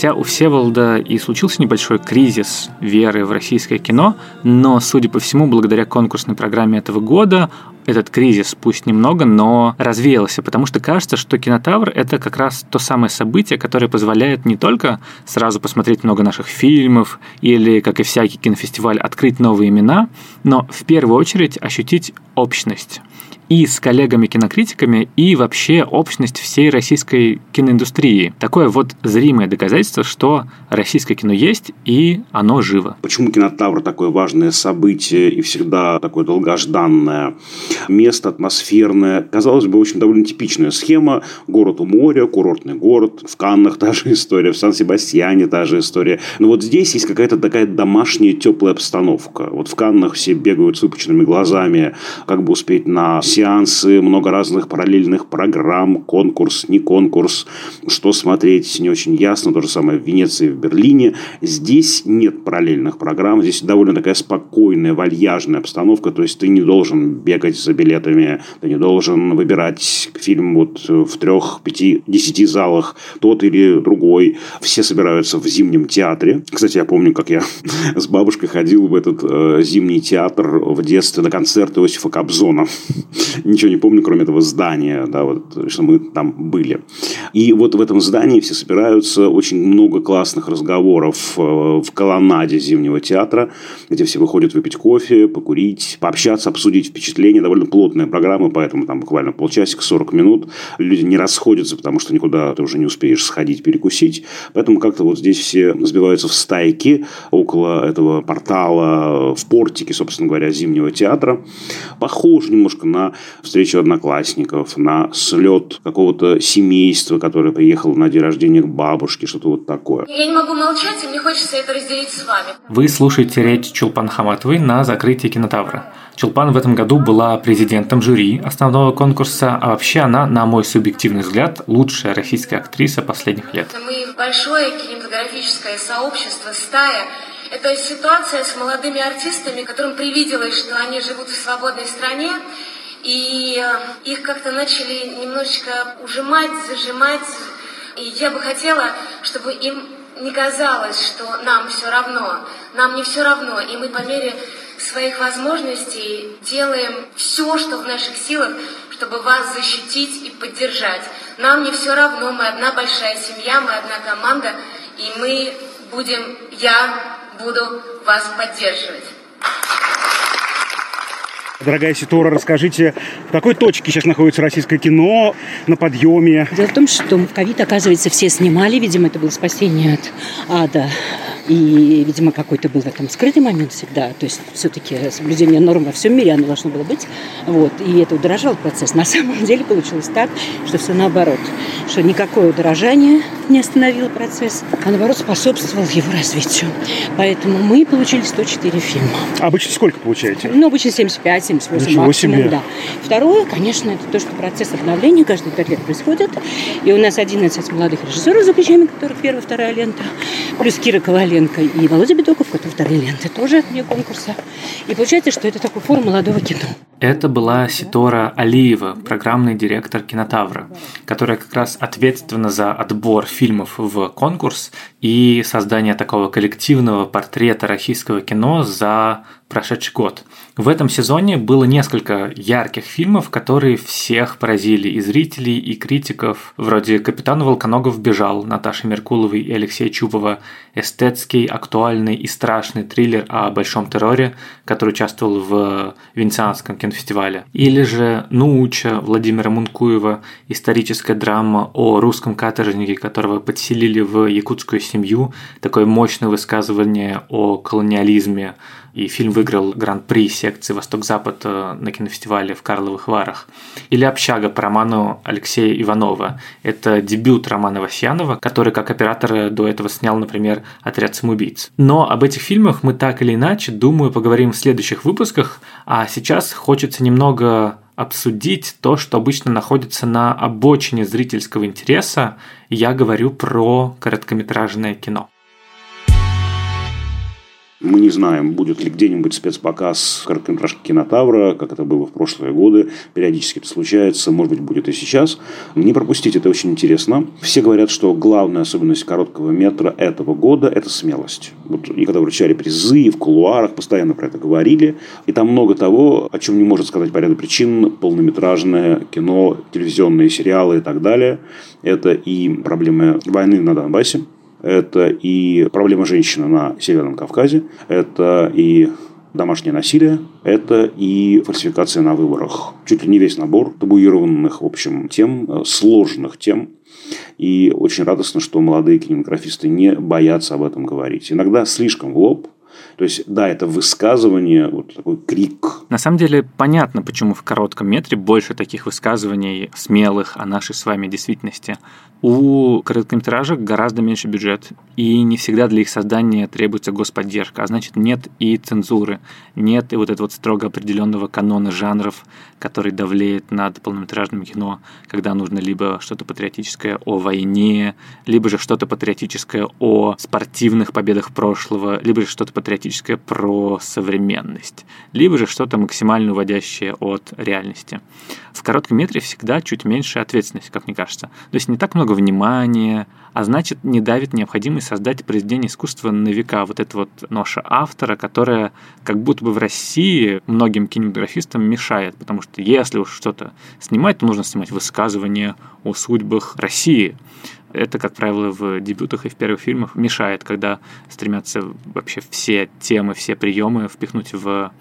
Хотя у Всеволода и случился небольшой кризис веры в российское кино, но, судя по всему, благодаря конкурсной программе этого года этот кризис, пусть немного, но развеялся, потому что кажется, что кинотавр — это как раз то самое событие, которое позволяет не только сразу посмотреть много наших фильмов или, как и всякий кинофестиваль, открыть новые имена, но в первую очередь ощутить общность и с коллегами-кинокритиками, и вообще общность всей российской киноиндустрии. Такое вот зримое доказательство, что российское кино есть, и оно живо. Почему кинотавр такое важное событие и всегда такое долгожданное место, атмосферное? Казалось бы, очень довольно типичная схема. Город у моря, курортный город. В Каннах та же история, в Сан-Себастьяне та же история. Но вот здесь есть какая-то такая домашняя теплая обстановка. Вот в Каннах все бегают с выпученными глазами, как бы успеть на сеансы, много разных параллельных программ, конкурс, не конкурс, что смотреть не очень ясно. То же самое в Венеции, в Берлине. Здесь нет параллельных программ, здесь довольно такая спокойная, вальяжная обстановка, то есть ты не должен бегать за билетами, ты не должен выбирать фильм вот в трех, пяти, десяти залах, тот или другой. Все собираются в зимнем театре. Кстати, я помню, как я с бабушкой ходил в этот э, зимний театр в детстве на концерт Иосифа Кобзона ничего не помню, кроме этого здания, да, вот, что мы там были. И вот в этом здании все собираются, очень много классных разговоров э, в колоннаде Зимнего театра, где все выходят выпить кофе, покурить, пообщаться, обсудить впечатления. Довольно плотная программа, поэтому там буквально полчасика, 40 минут. Люди не расходятся, потому что никуда ты уже не успеешь сходить, перекусить. Поэтому как-то вот здесь все сбиваются в стайки около этого портала, в портике, собственно говоря, Зимнего театра. Похоже немножко на встречу одноклассников, на слет какого-то семейства, которое приехало на день рождения к бабушке, что-то вот такое. Я не могу молчать, и мне хочется это разделить с вами. Вы слушаете речь Чулпан Хаматовой на закрытии кинотавра. Чулпан в этом году была президентом жюри основного конкурса, а вообще она, на мой субъективный взгляд, лучшая российская актриса последних лет. Мы большое кинематографическое сообщество, стая. Это ситуация с молодыми артистами, которым привиделось, что они живут в свободной стране, и э, их как-то начали немножечко ужимать, зажимать. И я бы хотела, чтобы им не казалось, что нам все равно. Нам не все равно, и мы по мере своих возможностей делаем все, что в наших силах, чтобы вас защитить и поддержать. Нам не все равно, мы одна большая семья, мы одна команда, и мы будем, я буду вас поддерживать. Дорогая Ситора, расскажите, в какой точке сейчас находится российское кино на подъеме? Дело в том, что в ковид, оказывается, все снимали. Видимо, это было спасение от ада. И, видимо, какой-то был в этом скрытый момент всегда. То есть все-таки соблюдение норм во всем мире оно должно было быть. Вот. И это удорожал процесс. На самом деле получилось так, что все наоборот. Что никакое удорожание не остановило процесс, а наоборот способствовал его развитию. Поэтому мы получили 104 фильма. А обычно сколько получаете? Ну, обычно 75, 78 Ничего максимум, себе. да. Второе, конечно, это то, что процесс обновления каждые пять лет происходит. И у нас 11 молодых режиссеров, за плечами которых первая, вторая лента. Плюс Кира Коваленко и Володя Бедоков, которые вторые ленты, тоже вне конкурса. И получается, что это такой форум молодого кино. Это была Ситора Алиева, программный директор кинотавра, которая как раз ответственна за отбор фильмов в конкурс и создание такого коллективного портрета российского кино за прошедший год. В этом сезоне было несколько ярких фильмов, которые всех поразили и зрителей, и критиков. Вроде «Капитан Волконогов бежал» Наташи Меркуловой и Алексея Чубова, эстетский, актуальный и страшный триллер о большом терроре, который участвовал в Венецианском кинофестивале. Или же «Нууча» Владимира Мункуева, историческая драма о русском каторжнике, которого подселили в якутскую семью, такое мощное высказывание о колониализме, и фильм выиграл гран-при секции «Восток-Запад» э, на кинофестивале в Карловых Варах. Или «Общага» по роману Алексея Иванова. Это дебют Романа Васьянова, который как оператор до этого снял, например, «Отряд самоубийц». Но об этих фильмах мы так или иначе, думаю, поговорим в следующих выпусках, а сейчас хочется немного обсудить то, что обычно находится на обочине зрительского интереса. Я говорю про короткометражное кино. Мы не знаем, будет ли где-нибудь спецпоказ короткометражки «Кинотавра», как это было в прошлые годы. Периодически это случается, может быть, будет и сейчас. Не пропустите, это очень интересно. Все говорят, что главная особенность короткого метра этого года – это смелость. Вот, и когда вручали призы, и в кулуарах постоянно про это говорили. И там много того, о чем не может сказать по ряду причин полнометражное кино, телевизионные сериалы и так далее. Это и проблемы войны на Донбассе, это и проблема женщины на Северном Кавказе, это и домашнее насилие, это и фальсификация на выборах. Чуть ли не весь набор табуированных, в общем, тем, э, сложных тем. И очень радостно, что молодые кинематографисты не боятся об этом говорить. Иногда слишком в лоб, то есть, да, это высказывание, вот такой крик. На самом деле, понятно, почему в коротком метре больше таких высказываний смелых о нашей с вами действительности. У короткометражек гораздо меньше бюджет, и не всегда для их создания требуется господдержка, а значит нет и цензуры, нет и вот этого вот строго определенного канона жанров, который давлеет над полнометражным кино, когда нужно либо что-то патриотическое о войне, либо же что-то патриотическое о спортивных победах прошлого, либо же что-то патриотическое про современность, либо же что-то максимально уводящее от реальности. В коротком метре всегда чуть меньше ответственности, как мне кажется. То есть не так много внимания, а значит не давит необходимость создать произведение искусства на века. Вот эта вот ноша автора, которая как будто бы в России многим кинематографистам мешает, потому что если уж что-то снимать, то нужно снимать высказывания о судьбах России. Это, как правило, в дебютах и в первых фильмах мешает, когда стремятся вообще все темы, все приемы впихнуть в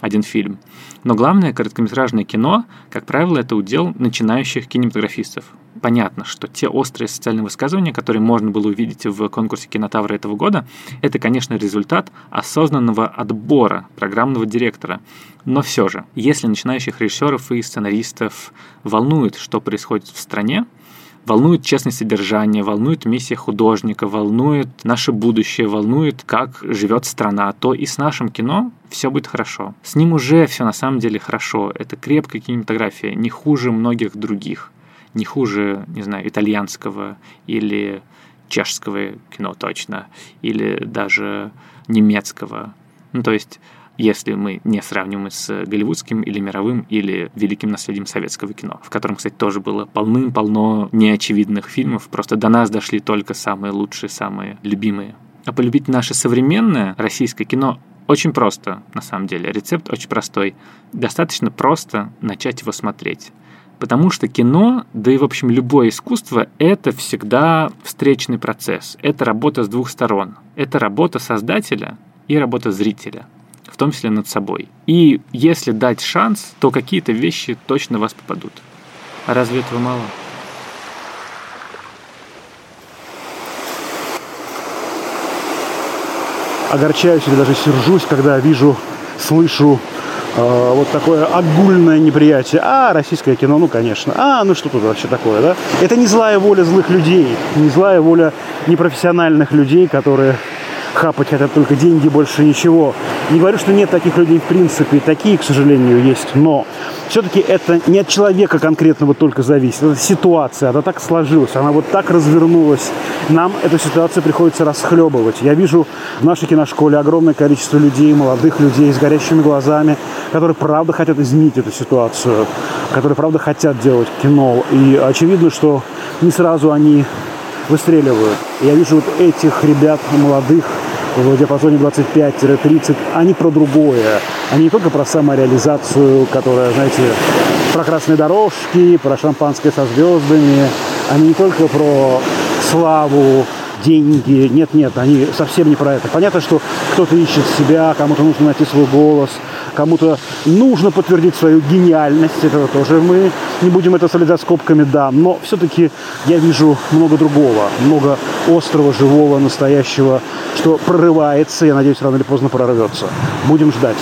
один фильм. Но главное, короткометражное кино, как правило, это удел начинающих кинематографистов. Понятно, что те острые социальные высказывания, которые можно было увидеть в конкурсе кинотавра этого года, это, конечно, результат осознанного отбора программного директора. Но все же, если начинающих режиссеров и сценаристов волнует, что происходит в стране, волнует честное содержание, волнует миссия художника, волнует наше будущее, волнует, как живет страна, то и с нашим кино все будет хорошо. С ним уже все на самом деле хорошо. Это крепкая кинематография, не хуже многих других. Не хуже, не знаю, итальянского или чешского кино точно, или даже немецкого. Ну, то есть если мы не сравниваем с голливудским или мировым или великим наследием советского кино, в котором, кстати, тоже было полным-полно неочевидных фильмов, просто до нас дошли только самые лучшие, самые любимые. А полюбить наше современное российское кино очень просто, на самом деле. Рецепт очень простой. Достаточно просто начать его смотреть. Потому что кино, да и, в общем, любое искусство — это всегда встречный процесс. Это работа с двух сторон. Это работа создателя и работа зрителя том числе над собой. И если дать шанс, то какие-то вещи точно вас попадут. А разве этого мало? Огорчаюсь или даже сержусь, когда вижу, слышу э, вот такое огульное неприятие. А, российское кино, ну, конечно. А, ну что тут вообще такое, да? Это не злая воля злых людей, не злая воля непрофессиональных людей, которые хапать хотят только деньги, больше ничего. Не говорю, что нет таких людей в принципе, такие, к сожалению, есть, но все-таки это не от человека конкретного только зависит, это ситуация, она так сложилась, она вот так развернулась. Нам эту ситуацию приходится расхлебывать. Я вижу в нашей киношколе огромное количество людей, молодых людей с горящими глазами, которые правда хотят изменить эту ситуацию, которые правда хотят делать кино. И очевидно, что не сразу они выстреливают. Я вижу вот этих ребят молодых, в диапазоне 25-30, они про другое. Они не только про самореализацию, которая, знаете, про красные дорожки, про шампанское со звездами. Они не только про славу, деньги. Нет, нет, они совсем не про это. Понятно, что кто-то ищет себя, кому-то нужно найти свой голос, кому-то нужно подтвердить свою гениальность. Этого тоже мы не будем это солить за скобками, да. Но все-таки я вижу много другого, много острого, живого, настоящего, что прорывается, я надеюсь, рано или поздно прорвется. Будем ждать.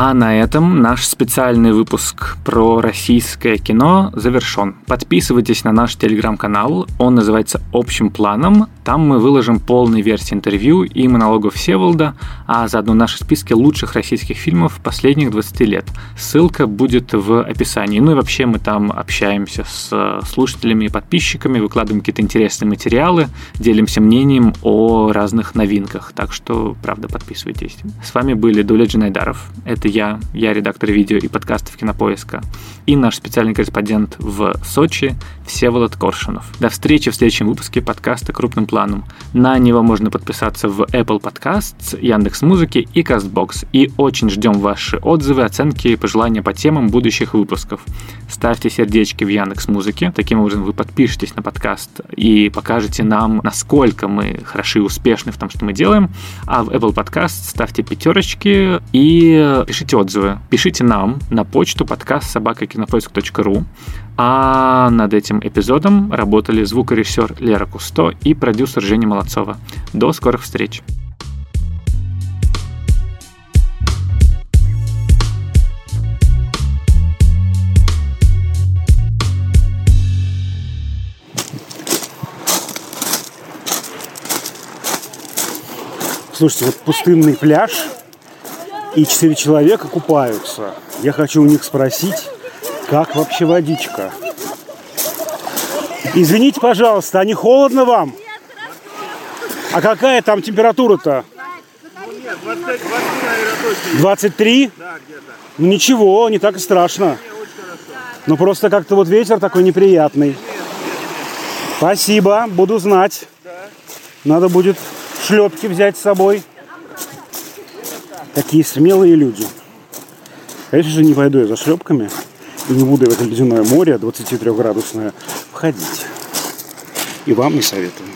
А на этом наш специальный выпуск про российское кино завершен. Подписывайтесь на наш телеграм-канал, он называется «Общим планом». Там мы выложим полные версии интервью и монологов Всеволода, а заодно наши списки лучших российских фильмов последних 20 лет. Ссылка будет в описании. Ну и вообще мы там общаемся с слушателями и подписчиками, выкладываем какие-то интересные материалы, делимся мнением о разных новинках. Так что, правда, подписывайтесь. С вами были Дуля Джинайдаров. Это я, я редактор видео и подкастов Кинопоиска, и наш специальный корреспондент в Сочи Всеволод Коршунов. До встречи в следующем выпуске подкаста «Крупным планом». На него можно подписаться в Apple Podcasts, Яндекс Музыки и Castbox. И очень ждем ваши отзывы, оценки и пожелания по темам будущих выпусков. Ставьте сердечки в Яндекс Музыке. Таким образом вы подпишетесь на подкаст и покажете нам, насколько мы хороши и успешны в том, что мы делаем. А в Apple Podcast ставьте пятерочки и пишите отзывы. Пишите нам на почту подкаст собакакинопоиск.ру. А над этим эпизодом работали звукорежиссер Лера Кусто и продюсер Женя Молодцова. До скорых встреч! Слушайте, вот пустынный пляж, и четыре человека купаются. Я хочу у них спросить, как вообще водичка? Извините, пожалуйста, а не холодно вам? А какая там температура-то? 23? Ну ничего, не так и страшно. Ну просто как-то вот ветер такой неприятный. Спасибо, буду знать. Надо будет шлепки взять с собой. Такие смелые люди. Конечно же, не пойду я за шлепками не буду в это ледяное море 23-градусное входить. И вам не советую.